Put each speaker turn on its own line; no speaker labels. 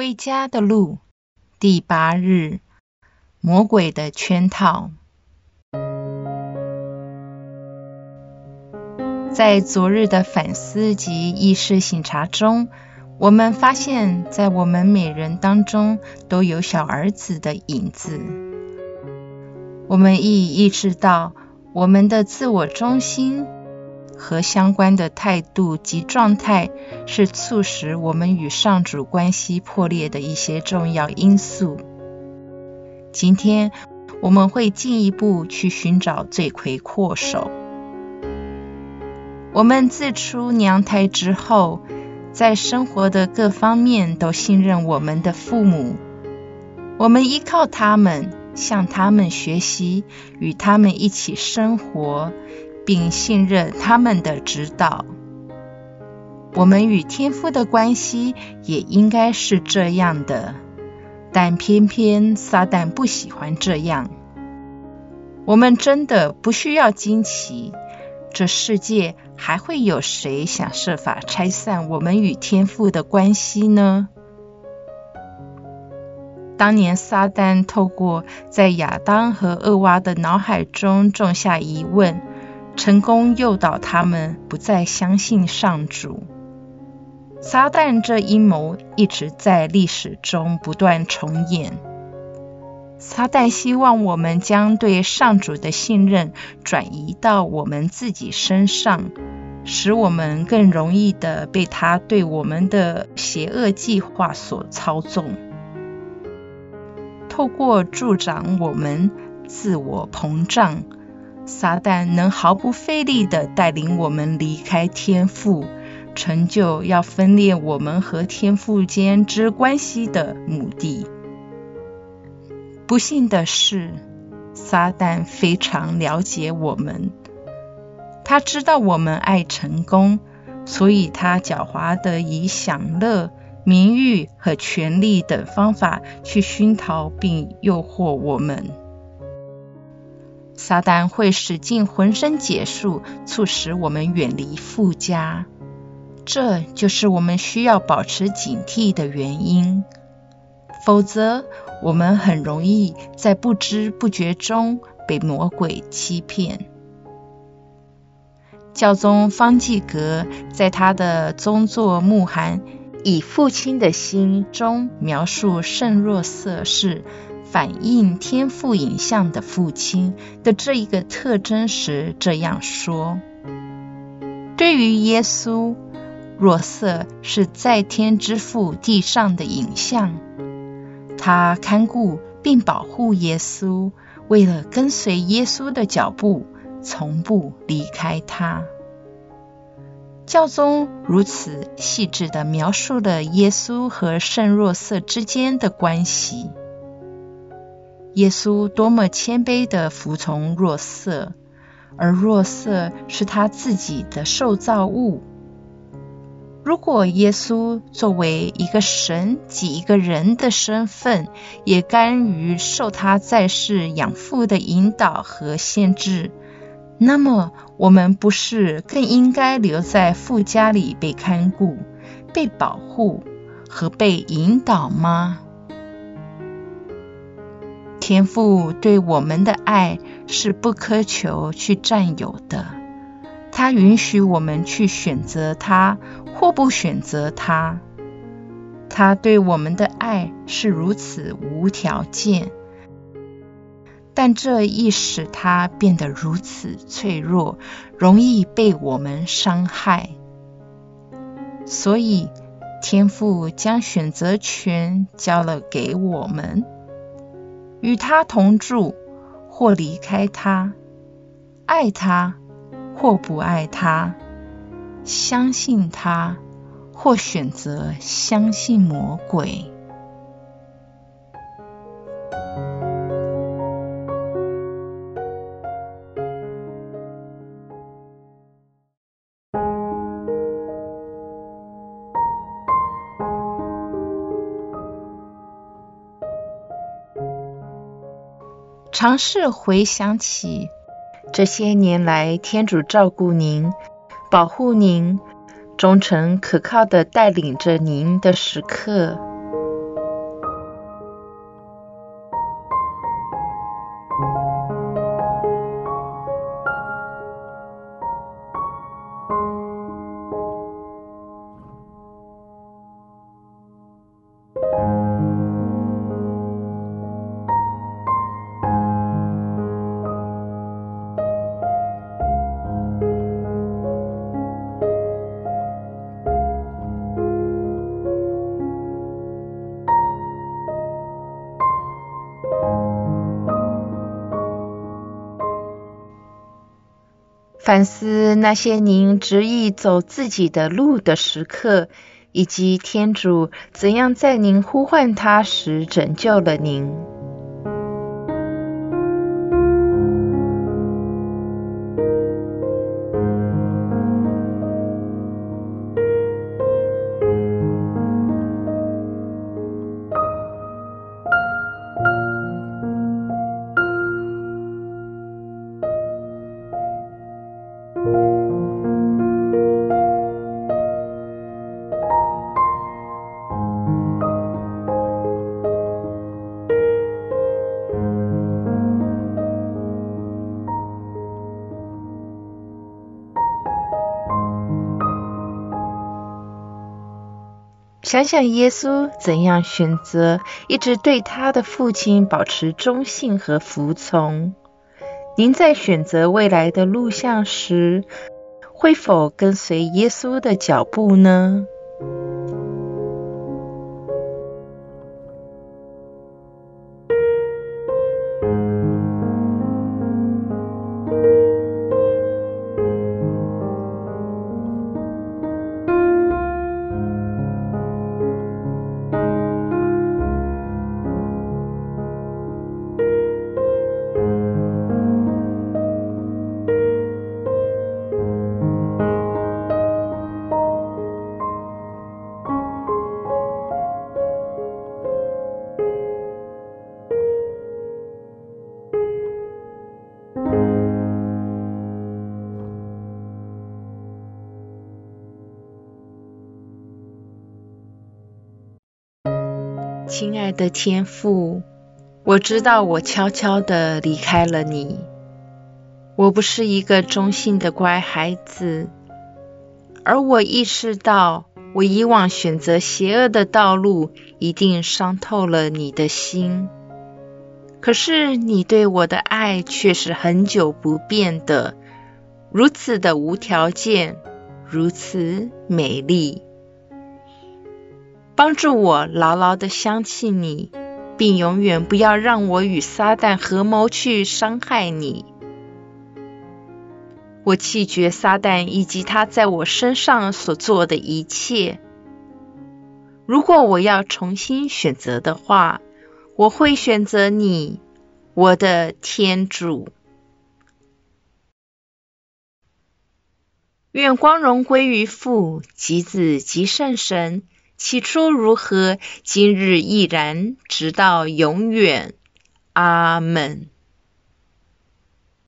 回家的路，第八日，魔鬼的圈套。在昨日的反思及意识醒察中，我们发现，在我们每人当中都有小儿子的影子。我们亦意识到，我们的自我中心。和相关的态度及状态，是促使我们与上主关系破裂的一些重要因素。今天我们会进一步去寻找罪魁祸首。我们自出娘胎之后，在生活的各方面都信任我们的父母，我们依靠他们，向他们学习，与他们一起生活。并信任他们的指导。我们与天父的关系也应该是这样的，但偏偏撒旦不喜欢这样。我们真的不需要惊奇，这世界还会有谁想设法拆散我们与天父的关系呢？当年撒旦透过在亚当和厄娃的脑海中种下疑问。成功诱导他们不再相信上主。撒旦这阴谋一直在历史中不断重演。撒旦希望我们将对上主的信任转移到我们自己身上，使我们更容易的被他对我们的邪恶计划所操纵。透过助长我们自我膨胀。撒旦能毫不费力地带领我们离开天父，成就要分裂我们和天父间之关系的目的。不幸的是，撒旦非常了解我们，他知道我们爱成功，所以他狡猾地以享乐、名誉和权力等方法去熏陶并诱惑我们。撒旦会使尽浑身解数，促使我们远离富家，这就是我们需要保持警惕的原因。否则，我们很容易在不知不觉中被魔鬼欺骗。教宗方济格在他的宗座牧函《以父亲的心》中描述圣若瑟是。反映天赋影像的父亲的这一个特征时，这样说：对于耶稣，若瑟是在天之父地上的影像，他看顾并保护耶稣，为了跟随耶稣的脚步，从不离开他。教宗如此细致的描述了耶稣和圣若瑟之间的关系。耶稣多么谦卑的服从若瑟，而若瑟是他自己的受造物。如果耶稣作为一个神及一个人的身份，也甘于受他在世养父的引导和限制，那么我们不是更应该留在父家里被看顾、被保护和被引导吗？天父对我们的爱是不苛求去占有的，他允许我们去选择他或不选择他。他对我们的爱是如此无条件，但这亦使他变得如此脆弱，容易被我们伤害。所以，天父将选择权交了给我们。与他同住，或离开他；爱他，或不爱他；相信他，或选择相信魔鬼。尝试回想起这些年来天主照顾您、保护您、忠诚可靠的带领着您的时刻。反思那些您执意走自己的路的时刻，以及天主怎样在您呼唤他时拯救了您。想想耶稣怎样选择一直对他的父亲保持忠信和服从，您在选择未来的路向时，会否跟随耶稣的脚步呢？亲爱的天父，我知道我悄悄的离开了你。我不是一个忠心的乖孩子，而我意识到我以往选择邪恶的道路，一定伤透了你的心。可是你对我的爱却是很久不变的，如此的无条件，如此美丽。帮助我牢牢的相信你，并永远不要让我与撒旦合谋去伤害你。我弃绝撒旦以及他在我身上所做的一切。如果我要重新选择的话，我会选择你，我的天主。愿光荣归于父及子及圣神。起初如何，今日亦然，直到永远。阿门。